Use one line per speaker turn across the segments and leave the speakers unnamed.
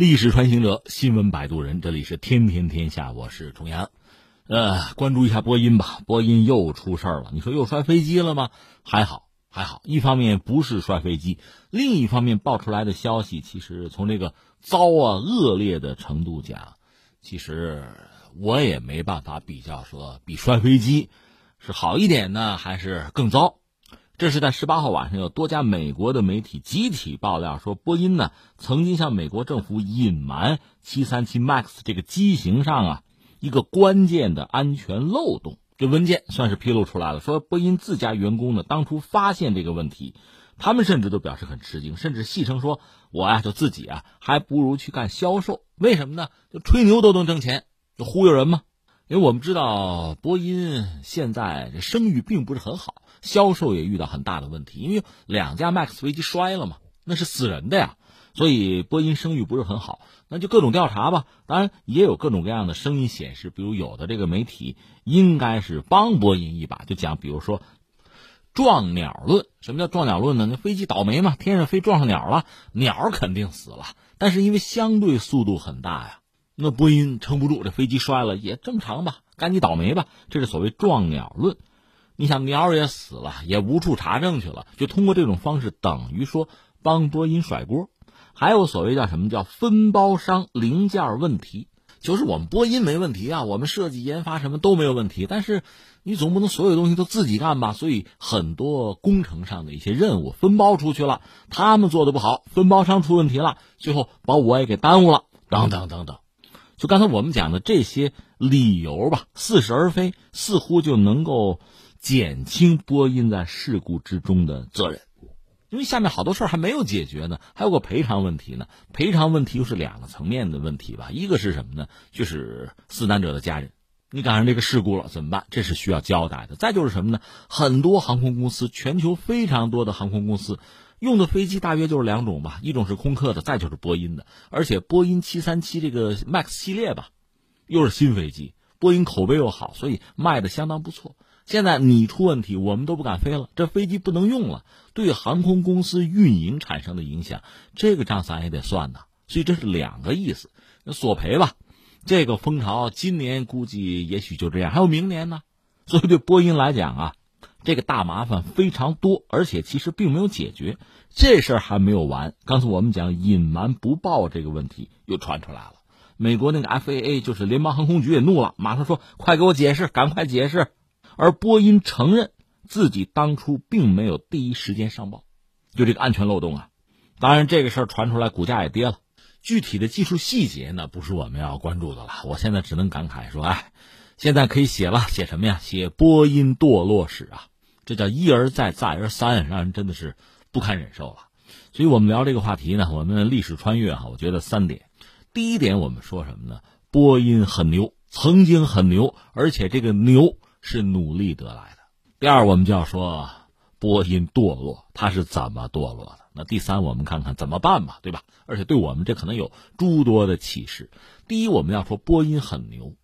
历史穿行者，新闻摆渡人，这里是天天天下，我是重阳。呃，关注一下波音吧，波音又出事儿了。你说又摔飞机了吗？还好，还好。一方面不是摔飞机，另一方面爆出来的消息，其实从这个糟啊恶劣的程度讲，其实我也没办法比较说比摔飞机是好一点呢，还是更糟。这是在十八号晚上，有多家美国的媒体集体爆料说，波音呢曾经向美国政府隐瞒737 MAX 这个机型上啊一个关键的安全漏洞。这文件算是披露出来了，说波音自家员工呢当初发现这个问题，他们甚至都表示很吃惊，甚至戏称说：“我呀就自己啊还不如去干销售，为什么呢？就吹牛都能挣钱，就忽悠人嘛。”因为我们知道波音现在这声誉并不是很好。销售也遇到很大的问题，因为两架 MAX 飞机摔了嘛，那是死人的呀，所以波音声誉不是很好。那就各种调查吧，当然也有各种各样的声音显示，比如有的这个媒体应该是帮波音一把，就讲比如说撞鸟论。什么叫撞鸟论呢？那飞机倒霉嘛，天上飞撞上鸟了，鸟肯定死了，但是因为相对速度很大呀，那波音撑不住，这飞机摔了也正常吧，赶紧倒霉吧，这是所谓撞鸟论。你想鸟也死了，也无处查证去了，就通过这种方式，等于说帮波音甩锅。还有所谓叫什么叫分包商零件问题，就是我们波音没问题啊，我们设计研发什么都没有问题，但是你总不能所有东西都自己干吧？所以很多工程上的一些任务分包出去了，他们做的不好，分包商出问题了，最后把我也给耽误了，等等等等。就刚才我们讲的这些理由吧，似是而非，似乎就能够。减轻波音在事故之中的责任，因为下面好多事儿还没有解决呢，还有个赔偿问题呢。赔偿问题又是两个层面的问题吧。一个是什么呢？就是死难者的家人，你赶上这个事故了怎么办？这是需要交代的。再就是什么呢？很多航空公司，全球非常多的航空公司用的飞机大约就是两种吧，一种是空客的，再就是波音的。而且波音七三七这个 MAX 系列吧，又是新飞机，波音口碑又好，所以卖的相当不错。现在你出问题，我们都不敢飞了，这飞机不能用了，对航空公司运营产生的影响，这个账咱也得算呐。所以这是两个意思。那索赔吧，这个风潮今年估计也许就这样，还有明年呢。所以对波音来讲啊，这个大麻烦非常多，而且其实并没有解决，这事儿还没有完。刚才我们讲隐瞒不报这个问题又传出来了，美国那个 FAA 就是联邦航空局也怒了，马上说快给我解释，赶快解释。而波音承认自己当初并没有第一时间上报，就这个安全漏洞啊。当然，这个事儿传出来，股价也跌了。具体的技术细节呢，不是我们要关注的了。我现在只能感慨说，哎，现在可以写了，写什么呀？写波音堕落史啊！这叫一而再，再而三，让人真的是不堪忍受了。所以我们聊这个话题呢，我们历史穿越哈，我觉得三点。第一点，我们说什么呢？波音很牛，曾经很牛，而且这个牛。是努力得来的。第二，我们就要说波音堕落，它是怎么堕落的？那第三，我们看看怎么办吧，对吧？而且对我们这可能有诸多的启示。第一，我们要说波音很牛，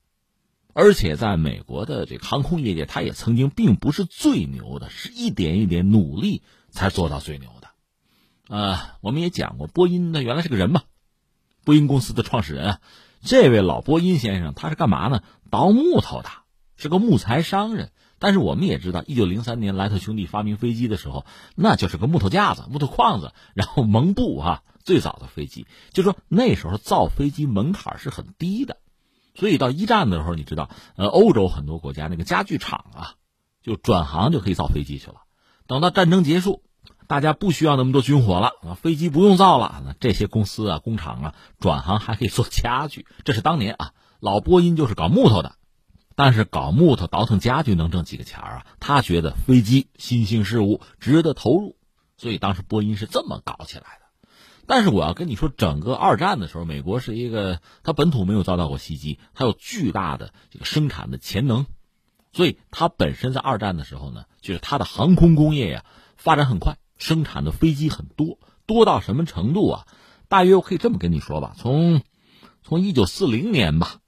而且在美国的这个航空业界，它也曾经并不是最牛的，是一点一点努力才做到最牛的。呃，我们也讲过，波音那原来是个人嘛，波音公司的创始人啊，这位老波音先生，他是干嘛呢？倒木头的。是个木材商人，但是我们也知道，一九零三年莱特兄弟发明飞机的时候，那就是个木头架子、木头框子，然后蒙布啊。最早的飞机，就说那时候造飞机门槛是很低的，所以到一战的时候，你知道，呃，欧洲很多国家那个家具厂啊，就转行就可以造飞机去了。等到战争结束，大家不需要那么多军火了，飞机不用造了，那这些公司啊、工厂啊，转行还可以做家具。这是当年啊，老波音就是搞木头的。但是搞木头倒腾家具能挣几个钱啊？他觉得飞机新兴事物值得投入，所以当时波音是这么搞起来的。但是我要跟你说，整个二战的时候，美国是一个它本土没有遭到过袭击，它有巨大的这个生产的潜能，所以它本身在二战的时候呢，就是它的航空工业呀发展很快，生产的飞机很多，多到什么程度啊？大约我可以这么跟你说吧，从从一九四零年吧。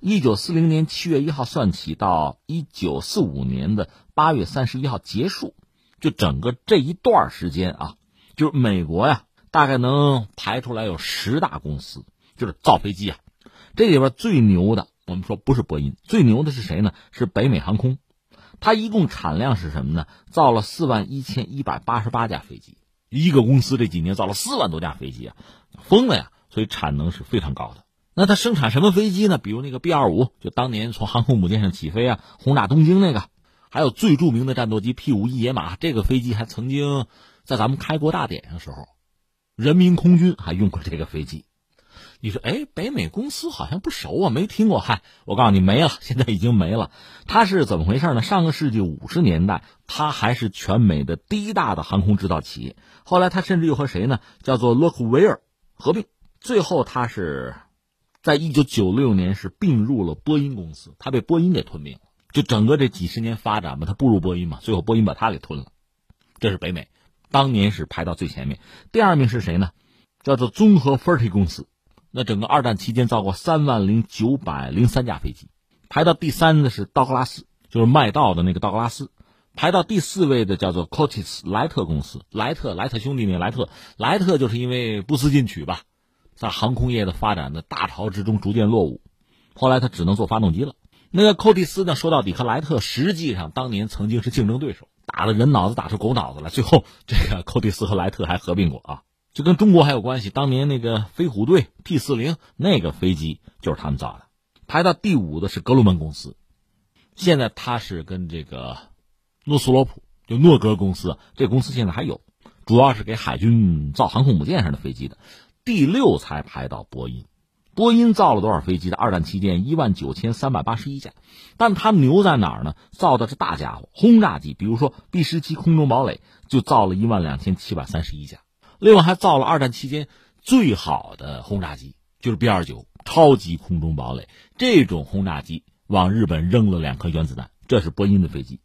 一九四零年七月一号算起，到一九四五年的八月三十一号结束，就整个这一段时间啊，就是美国呀，大概能排出来有十大公司，就是造飞机啊。这里边最牛的，我们说不是波音，最牛的是谁呢？是北美航空。它一共产量是什么呢？造了四万一千一百八十八架飞机，一个公司这几年造了四万多架飞机啊，疯了呀！所以产能是非常高的。那它生产什么飞机呢？比如那个 B 二五，就当年从航空母舰上起飞啊，轰炸东京那个；还有最著名的战斗机 P 五一野马，这个飞机还曾经在咱们开国大典的时候，人民空军还用过这个飞机。你说，哎，北美公司好像不熟啊，没听过。嗨，我告诉你，没了，现在已经没了。它是怎么回事呢？上个世纪五十年代，它还是全美的第一大的航空制造企业。后来，它甚至又和谁呢？叫做洛克维尔合并。最后，它是在一九九六年是并入了波音公司，它被波音给吞并了。就整个这几十年发展吧，它不如波音嘛，最后波音把它给吞了。这是北美，当年是排到最前面。第二名是谁呢？叫做综合飞机公司。那整个二战期间造过三万零九百零三架飞机，排到第三的是道格拉斯，就是麦道的那个道格拉斯，排到第四位的叫做 Cotis 莱特公司，莱特莱特兄弟那莱特，莱特就是因为不思进取吧，在航空业的发展的大潮之中逐渐落伍，后来他只能做发动机了。那个寇蒂斯呢，说到底和莱特实际上当年曾经是竞争对手，打了人脑子打出狗脑子来，最后这个寇蒂斯和莱特还合并过啊。就跟中国还有关系，当年那个飞虎队 P 四零那个飞机就是他们造的。排到第五的是格鲁门公司，现在他是跟这个诺斯罗普就诺格公司，这公司现在还有，主要是给海军造航空母舰上的飞机的。第六才排到波音，波音造了多少飞机的？二战期间一万九千三百八十一架，但它牛在哪儿呢？造的是大家伙，轰炸机，比如说 B 十七空中堡垒就造了一万两千七百三十一架。另外还造了二战期间最好的轰炸机，就是 B 二九超级空中堡垒。这种轰炸机往日本扔了两颗原子弹，这是波音的飞机。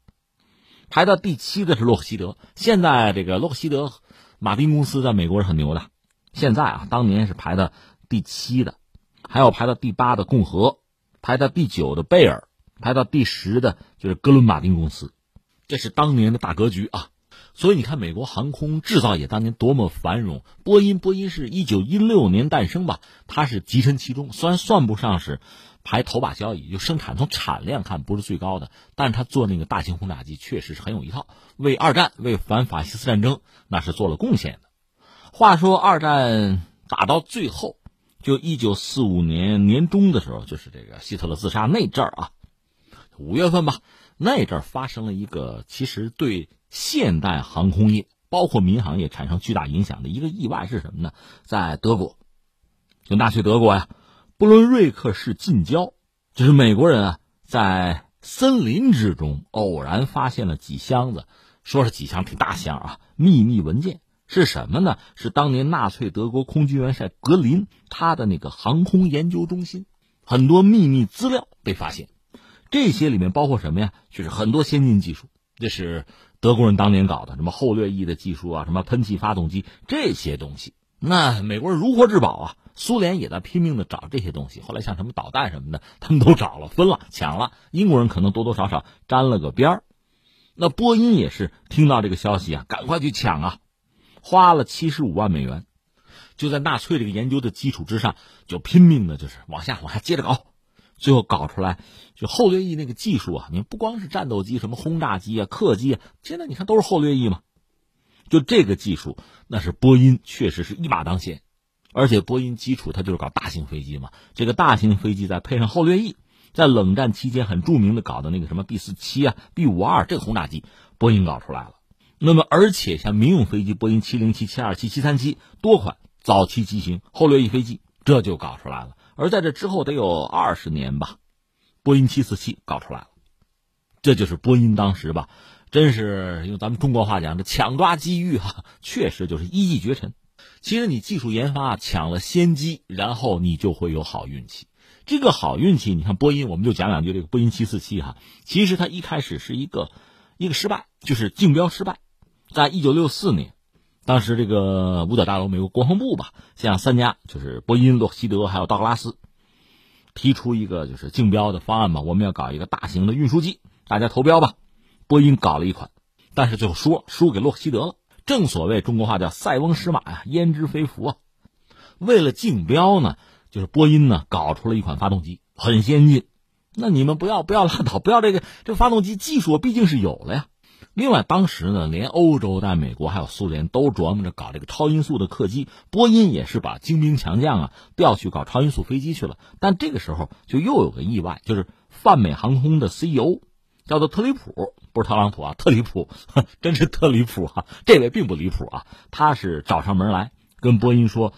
排到第七的是洛克希德，现在这个洛克希德马丁公司在美国是很牛的。现在啊，当年是排到第七的，还有排到第八的共和，排到第九的贝尔，排到第十的就是哥伦马丁公司。这是当年的大格局啊。所以你看，美国航空制造业当年多么繁荣。波音，波音是一九一六年诞生吧，它是跻身其中。虽然算不上是排头把交椅，就生产从产量看不是最高的，但是它做那个大型轰炸机确实是很有一套，为二战、为反法西斯战争那是做了贡献的。话说二战打到最后，就一九四五年年中的时候，就是这个希特勒自杀那阵儿啊，五月份吧，那阵儿发生了一个其实对。现代航空业包括民航业产生巨大影响的一个意外是什么呢？在德国，就纳粹德国呀，布伦瑞克市近郊，就是美国人啊，在森林之中偶然发现了几箱子，说是几箱挺大箱啊，秘密文件是什么呢？是当年纳粹德国空军元帅格林他的那个航空研究中心，很多秘密资料被发现，这些里面包括什么呀？就是很多先进技术，这是。德国人当年搞的什么后掠翼的技术啊，什么喷气发动机这些东西，那美国人如获至宝啊！苏联也在拼命的找这些东西。后来像什么导弹什么的，他们都找了、分了、抢了。英国人可能多多少少沾了个边儿。那波音也是听到这个消息啊，赶快去抢啊，花了七十五万美元，就在纳粹这个研究的基础之上，就拼命的就是往下往下接着搞。最后搞出来，就后掠翼那个技术啊，你不光是战斗机，什么轰炸机啊、客机啊，现在你看都是后掠翼嘛。就这个技术，那是波音确实是一马当先，而且波音基础它就是搞大型飞机嘛。这个大型飞机再配上后掠翼，在冷战期间很著名的搞的那个什么 B 四七啊、B 五二这个轰炸机，波音搞出来了。那么而且像民用飞机，波音七零七、七二七、七三七多款早期机型后掠翼飞机，这就搞出来了。而在这之后得有二十年吧，波音七四七搞出来了，这就是波音当时吧，真是用咱们中国话讲，这抢抓机遇哈，确实就是一骑绝尘。其实你技术研发抢了先机，然后你就会有好运气。这个好运气，你看波音，我们就讲两句这个波音七四七哈。其实它一开始是一个一个失败，就是竞标失败，在一九六四年。当时这个五角大楼，美国国防部吧，向三家就是波音、洛克希德还有道格拉斯提出一个就是竞标的方案吧，我们要搞一个大型的运输机，大家投标吧。波音搞了一款，但是最后输输给洛克希德了。正所谓中国话叫“塞翁失马呀，焉知非福啊”。为了竞标呢，就是波音呢搞出了一款发动机，很先进。那你们不要不要拉倒，不要这个这个发动机技术毕竟是有了呀。另外，当时呢，连欧洲、在美国还有苏联都琢磨着搞这个超音速的客机，波音也是把精兵强将啊调去搞超音速飞机去了。但这个时候就又有个意外，就是泛美航空的 CEO 叫做特里普，不是特朗普啊，特里普，真是特离谱啊！这位并不离谱啊，他是找上门来跟波音说，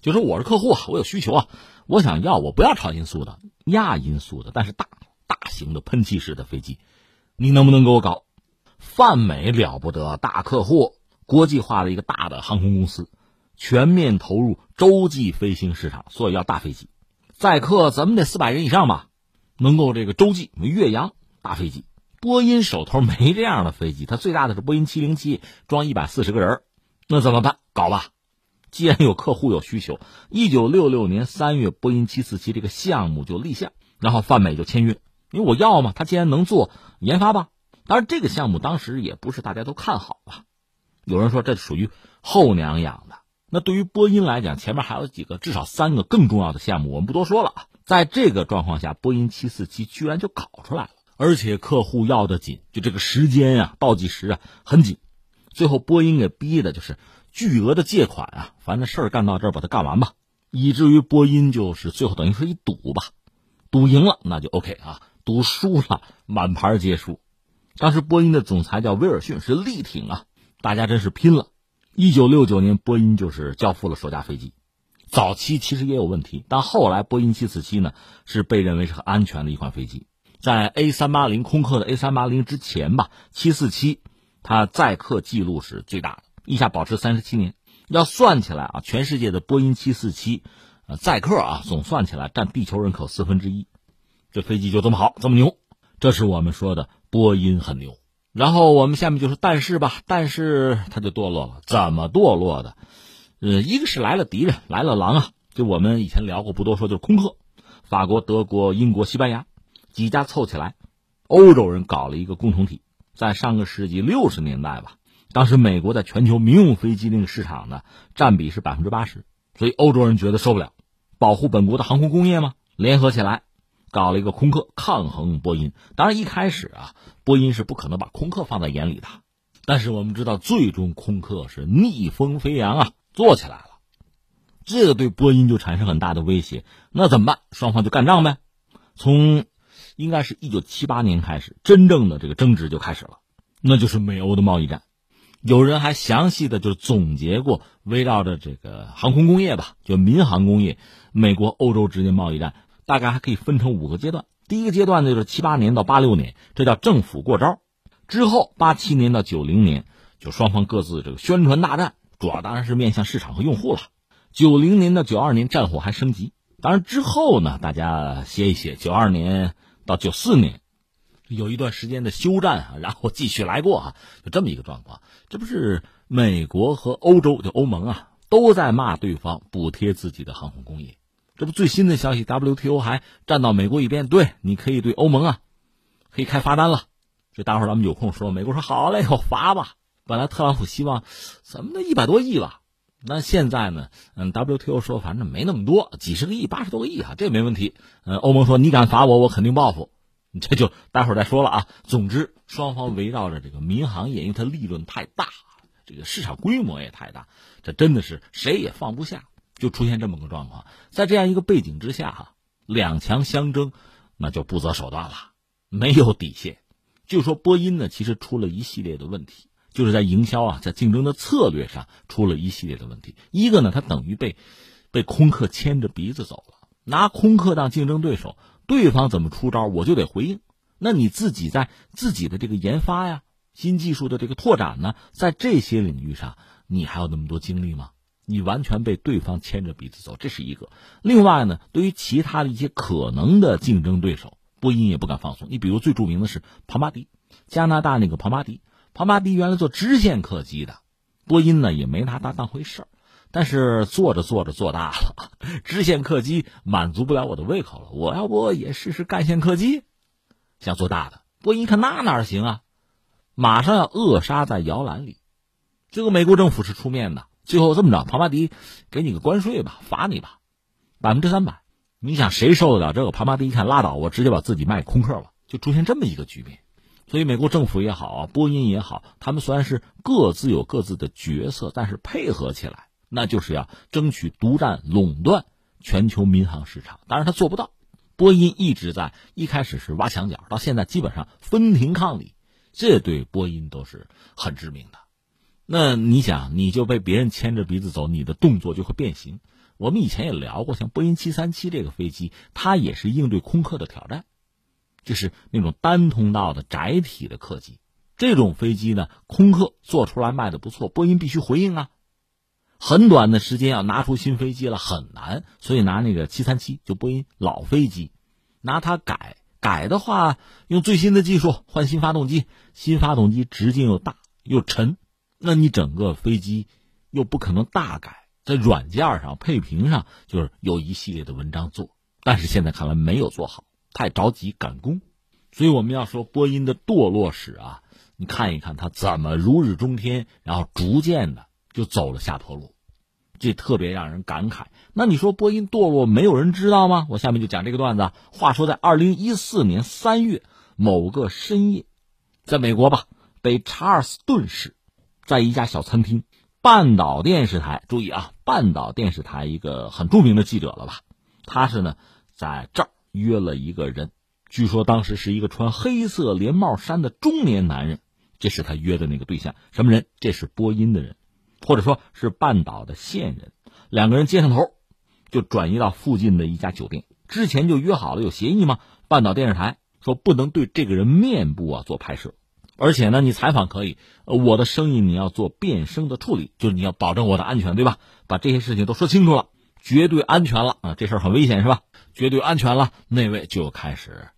就说我是客户啊，我有需求啊，我想要，我不要超音速的，亚音速的，但是大大型的喷气式的飞机，你能不能给我搞？泛美了不得，大客户，国际化的一个大的航空公司，全面投入洲际飞行市场，所以要大飞机，载客怎么得四百人以上吧，能够这个洲际越洋大飞机。波音手头没这样的飞机，它最大的是波音七零七，装一百四十个人，那怎么办？搞吧。既然有客户有需求，一九六六年三月，波音七四七这个项目就立项，然后泛美就签约，因为我要嘛，他既然能做，研发吧。当然，这个项目当时也不是大家都看好啊。有人说这属于后娘养的。那对于波音来讲，前面还有几个，至少三个更重要的项目，我们不多说了啊。在这个状况下，波音七四七居然就搞出来了，而且客户要的紧，就这个时间啊，倒计时啊很紧。最后，波音给逼的就是巨额的借款啊，反正事儿干到这儿，把它干完吧。以至于波音就是最后等于说一赌吧，赌赢了那就 OK 啊，赌输了满盘皆输。当时波音的总裁叫威尔逊，是力挺啊，大家真是拼了。一九六九年，波音就是交付了首架飞机。早期其实也有问题，但后来波音七四七呢是被认为是很安全的一款飞机。在 A 三八零空客的 A 三八零之前吧，七四七它载客记录是最大的，一下保持三十七年。要算起来啊，全世界的波音七四七，呃，载客啊，总算起来占地球人口四分之一。这飞机就这么好，这么牛，这是我们说的。波音很牛，然后我们下面就是但是吧，但是它就堕落了，怎么堕落的？呃，一个是来了敌人，来了狼啊，就我们以前聊过，不多说，就是空客，法国、德国、英国、西班牙几家凑起来，欧洲人搞了一个共同体，在上个世纪六十年代吧，当时美国在全球民用飞机那个市场呢占比是百分之八十，所以欧洲人觉得受不了，保护本国的航空工业嘛，联合起来。搞了一个空客抗衡波音，当然一开始啊，波音是不可能把空客放在眼里的，但是我们知道，最终空客是逆风飞扬啊，做起来了，这个对波音就产生很大的威胁。那怎么办？双方就干仗呗。从应该是一九七八年开始，真正的这个争执就开始了，那就是美欧的贸易战。有人还详细的就总结过，围绕着这个航空工业吧，就民航工业，美国、欧洲之间贸易战。大概还可以分成五个阶段。第一个阶段呢，就是七八年到八六年，这叫政府过招；之后八七年到九零年，就双方各自这个宣传大战，主要当然是面向市场和用户了。九零年到九二年，战火还升级。当然之后呢，大家歇一歇。九二年到九四年，有一段时间的休战啊，然后继续来过啊，就这么一个状况。这不是美国和欧洲，就欧盟啊，都在骂对方补贴自己的航空工业。这不最新的消息，WTO 还站到美国一边，对，你可以对欧盟啊，可以开罚单了。所以大伙儿咱们有空说，美国说好嘞，我罚吧。本来特朗普希望怎么的一百多亿吧，那现在呢，嗯，WTO 说反正没那么多，几十个亿、八十多个亿啊，这没问题。嗯，欧盟说你敢罚我，我肯定报复。这就待会儿再说了啊。总之，双方围绕着这个民航业，因为它利润太大，这个市场规模也太大，这真的是谁也放不下。就出现这么个状况，在这样一个背景之下，哈，两强相争，那就不择手段了，没有底线。就说波音呢，其实出了一系列的问题，就是在营销啊，在竞争的策略上出了一系列的问题。一个呢，它等于被被空客牵着鼻子走了，拿空客当竞争对手，对方怎么出招，我就得回应。那你自己在自己的这个研发呀、新技术的这个拓展呢，在这些领域上，你还有那么多精力吗？你完全被对方牵着鼻子走，这是一个。另外呢，对于其他的一些可能的竞争对手，波音也不敢放松。你比如最著名的是庞巴迪，加拿大那个庞巴迪，庞巴迪原来做支线客机的，波音呢也没拿它当回事儿。但是做着做着做大了，支线客机满足不了我的胃口了，我要不也试试干线客机，想做大的。波音一看那哪行啊，马上要扼杀在摇篮里。这个美国政府是出面的。最后这么着，庞巴迪给你个关税吧，罚你吧。百分之三百。你想谁受得了这个？庞巴迪一看拉倒，我直接把自己卖空客了，就出现这么一个局面。所以美国政府也好啊，波音也好，他们虽然是各自有各自的角色，但是配合起来，那就是要争取独占垄断全球民航市场。当然他做不到。波音一直在一开始是挖墙脚，到现在基本上分庭抗礼，这对波音都是很致命的。那你想，你就被别人牵着鼻子走，你的动作就会变形。我们以前也聊过，像波音七三七这个飞机，它也是应对空客的挑战，就是那种单通道的窄体的客机。这种飞机呢，空客做出来卖的不错，波音必须回应啊。很短的时间要拿出新飞机了很难，所以拿那个七三七就波音老飞机，拿它改改的话，用最新的技术换新发动机，新发动机直径又大又沉，那你整个飞机又不可能大改，在软件上配平上就是有一系列的文章做，但是现在看来没有做好，太着急赶工，所以我们要说波音的堕落史啊，你看一看它怎么如日中天，然后逐渐的。就走了下坡路，这特别让人感慨。那你说波音堕落，没有人知道吗？我下面就讲这个段子。话说在二零一四年三月某个深夜，在美国吧，北查尔斯顿市，在一家小餐厅，半岛电视台，注意啊，半岛电视台一个很著名的记者了吧？他是呢，在这儿约了一个人，据说当时是一个穿黑色连帽衫的中年男人，这是他约的那个对象。什么人？这是播音的人。或者说是半岛的线人，两个人接上头，就转移到附近的一家酒店。之前就约好了，有协议吗？半岛电视台说不能对这个人面部啊做拍摄，而且呢，你采访可以，我的生意你要做变声的处理，就是你要保证我的安全，对吧？把这些事情都说清楚了，绝对安全了啊！这事儿很危险是吧？绝对安全了，那位就开始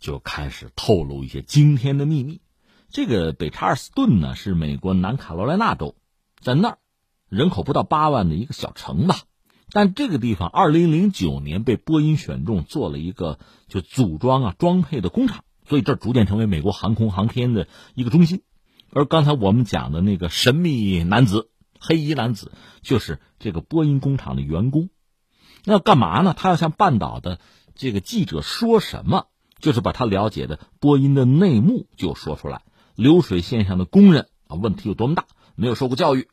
就开始透露一些惊天的秘密。这个北查尔斯顿呢，是美国南卡罗来纳州。在那儿，人口不到八万的一个小城吧，但这个地方二零零九年被波音选中做了一个就组装啊装配的工厂，所以这逐渐成为美国航空航天的一个中心。而刚才我们讲的那个神秘男子、黑衣男子，就是这个波音工厂的员工。那要干嘛呢？他要向半岛的这个记者说什么？就是把他了解的波音的内幕就说出来。流水线上的工人啊，问题有多么大？没有受过教育，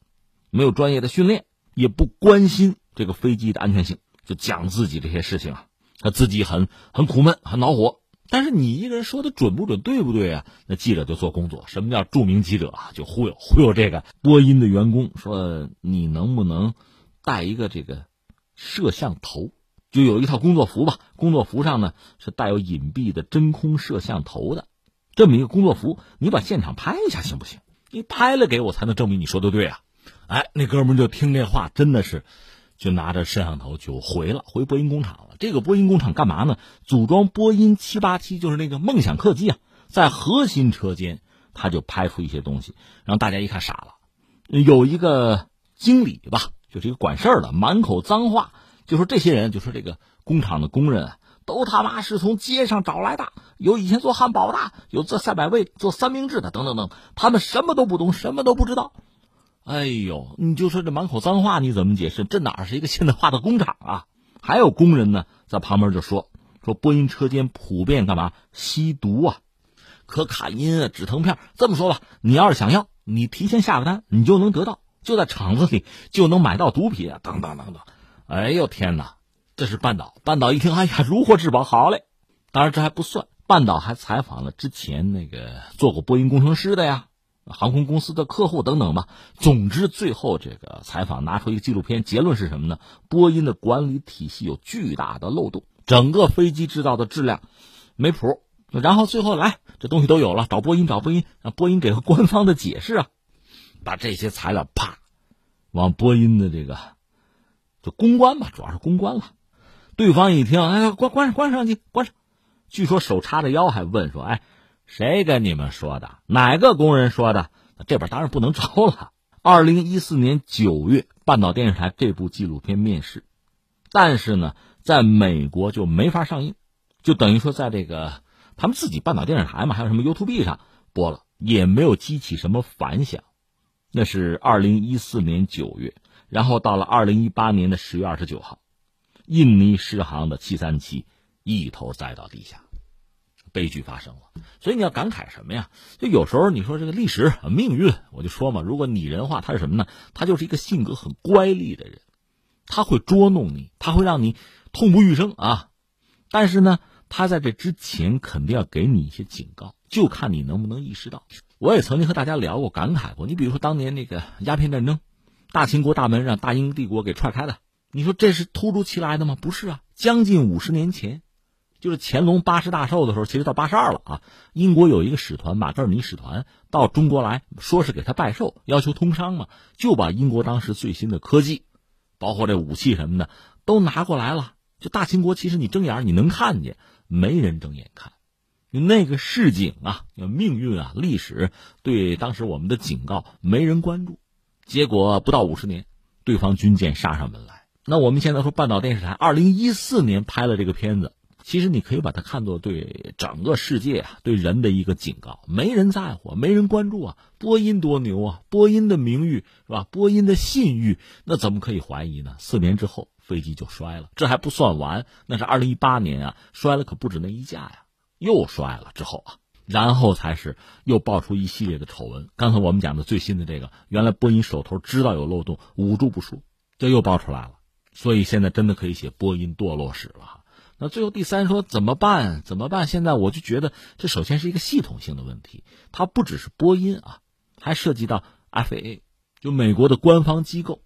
没有专业的训练，也不关心这个飞机的安全性，就讲自己这些事情啊，他自己很很苦闷，很恼火。但是你一个人说的准不准，对不对啊？那记者就做工作。什么叫著名记者啊？就忽悠忽悠这个播音的员工，说你能不能带一个这个摄像头？就有一套工作服吧，工作服上呢是带有隐蔽的真空摄像头的，这么一个工作服，你把现场拍一下行不行？你拍了给我，才能证明你说的对啊！哎，那哥们就听这话，真的是，就拿着摄像头就回了，回波音工厂了。这个波音工厂干嘛呢？组装波音七八七，就是那个梦想客机啊，在核心车间，他就拍出一些东西，让大家一看傻了。有一个经理吧，就是一个管事儿的，满口脏话，就说这些人，就说这个工厂的工人啊。都他妈是从街上找来的，有以前做汉堡的，有做赛百味、做三明治的，等等等，他们什么都不懂，什么都不知道。哎呦，你就说这满口脏话，你怎么解释？这哪是一个现代化的工厂啊？还有工人呢，在旁边就说说波音车间普遍干嘛吸毒啊，可卡因啊、止疼片。这么说吧，你要是想要，你提前下个单，你就能得到，就在厂子里就能买到毒品啊，等等等等。哎呦天哪！这是半岛，半岛一听，哎呀，如获至宝，好嘞！当然这还不算，半岛还采访了之前那个做过波音工程师的呀，航空公司的客户等等吧。总之，最后这个采访拿出一个纪录片，结论是什么呢？波音的管理体系有巨大的漏洞，整个飞机制造的质量没谱。然后最后来，这东西都有了，找波音，找波音，让波音给个官方的解释啊！把这些材料啪往波音的这个就公关吧，主要是公关了。对方一听，哎，关关，关上去，关上。据说手叉着腰还问说：“哎，谁跟你们说的？哪个工人说的？”这边当然不能招了。二零一四年九月，半岛电视台这部纪录片面世，但是呢，在美国就没法上映，就等于说在这个他们自己半岛电视台嘛，还有什么 YouTube 上播了，也没有激起什么反响。那是二零一四年九月，然后到了二零一八年的十月二十九号。印尼狮航的七三七一头栽到地下，悲剧发生了。所以你要感慨什么呀？就有时候你说这个历史命运，我就说嘛，如果拟人化，他是什么呢？他就是一个性格很乖戾的人，他会捉弄你，他会让你痛不欲生啊。但是呢，他在这之前肯定要给你一些警告，就看你能不能意识到。我也曾经和大家聊过，感慨过。你比如说当年那个鸦片战争，大清国大门让大英帝国给踹开了，你说这是突如其来的吗？不是啊，将近五十年前，就是乾隆八十大寿的时候，其实到八十二了啊。英国有一个使团，马格尔尼使团到中国来说是给他拜寿，要求通商嘛，就把英国当时最新的科技，包括这武器什么的都拿过来了。就大清国，其实你睁眼你能看见，没人睁眼看。那个市井啊，命运啊，历史对当时我们的警告没人关注，结果不到五十年，对方军舰杀上门来。那我们现在说半岛电视台二零一四年拍了这个片子，其实你可以把它看作对整个世界啊，对人的一个警告。没人在乎，没人关注啊。波音多牛啊，波音的名誉是吧？波音的信誉，那怎么可以怀疑呢？四年之后飞机就摔了，这还不算完，那是二零一八年啊，摔了可不止那一架呀。又摔了之后啊，然后才是又爆出一系列的丑闻。刚才我们讲的最新的这个，原来波音手头知道有漏洞，捂住不说，这又爆出来了。所以现在真的可以写波音堕落史了。那最后第三说怎么办？怎么办？现在我就觉得这首先是一个系统性的问题，它不只是波音啊，还涉及到 FAA，就美国的官方机构。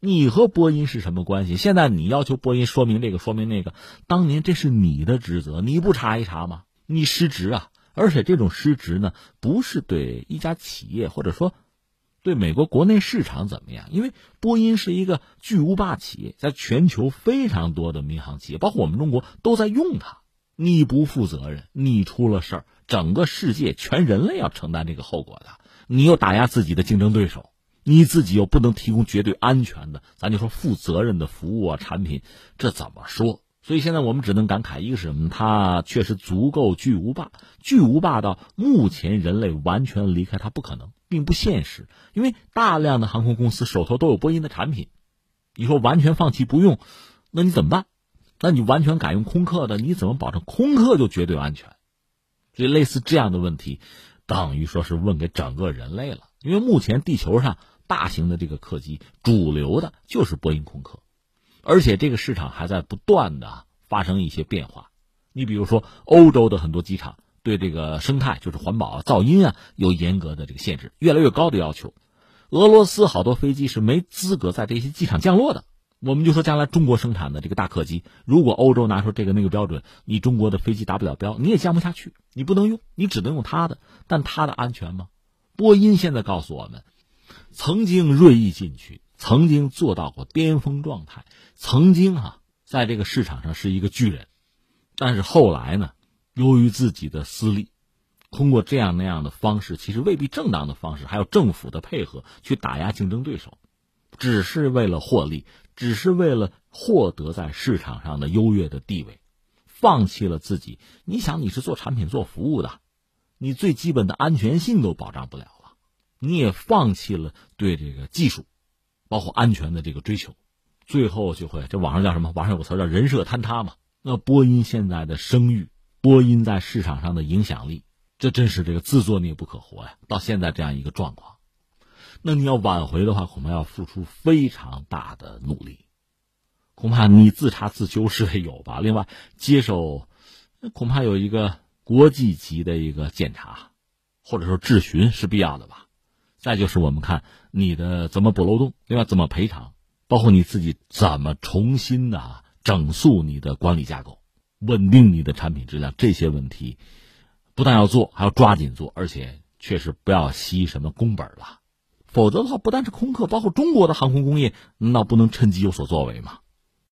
你和波音是什么关系？现在你要求波音说明这个，说明那个，当年这是你的职责，你不查一查吗？你失职啊！而且这种失职呢，不是对一家企业，或者说对美国国内市场怎么样？因为波音是一个巨无霸企业，在全球非常多的民航企业，包括我们中国都在用它。你不负责任，你出了事儿，整个世界全人类要承担这个后果的。你又打压自己的竞争对手。你自己又不能提供绝对安全的，咱就说负责任的服务啊产品，这怎么说？所以现在我们只能感慨，一个是什么？它确实足够巨无霸，巨无霸到目前人类完全离开它不可能，并不现实。因为大量的航空公司手头都有波音的产品，你说完全放弃不用，那你怎么办？那你完全改用空客的，你怎么保证空客就绝对安全？所以类似这样的问题，等于说是问给整个人类了。因为目前地球上。大型的这个客机，主流的就是波音空客，而且这个市场还在不断的发生一些变化。你比如说，欧洲的很多机场对这个生态，就是环保、噪音啊，有严格的这个限制，越来越高的要求。俄罗斯好多飞机是没资格在这些机场降落的。我们就说，将来中国生产的这个大客机，如果欧洲拿出这个那个标准，你中国的飞机达不了标，你也降不下去，你不能用，你只能用它的。但它的安全吗？波音现在告诉我们。曾经锐意进取，曾经做到过巅峰状态，曾经啊，在这个市场上是一个巨人，但是后来呢，由于自己的私利，通过这样那样的方式，其实未必正当的方式，还有政府的配合去打压竞争对手，只是为了获利，只是为了获得在市场上的优越的地位，放弃了自己。你想，你是做产品、做服务的，你最基本的安全性都保障不了了。你也放弃了对这个技术，包括安全的这个追求，最后就会这网上叫什么？网上有个词叫人设坍塌嘛。那波音现在的声誉，波音在市场上的影响力，这真是这个自作孽不可活呀！到现在这样一个状况，那你要挽回的话，恐怕要付出非常大的努力，恐怕你自查自纠是得有吧。另外，接受恐怕有一个国际级的一个检查，或者说质询是必要的吧。再就是我们看你的怎么补漏洞，另外怎么赔偿，包括你自己怎么重新的整肃你的管理架构，稳定你的产品质量，这些问题不但要做，还要抓紧做，而且确实不要惜什么工本了，否则的话，不但是空客，包括中国的航空工业，那不能趁机有所作为吗？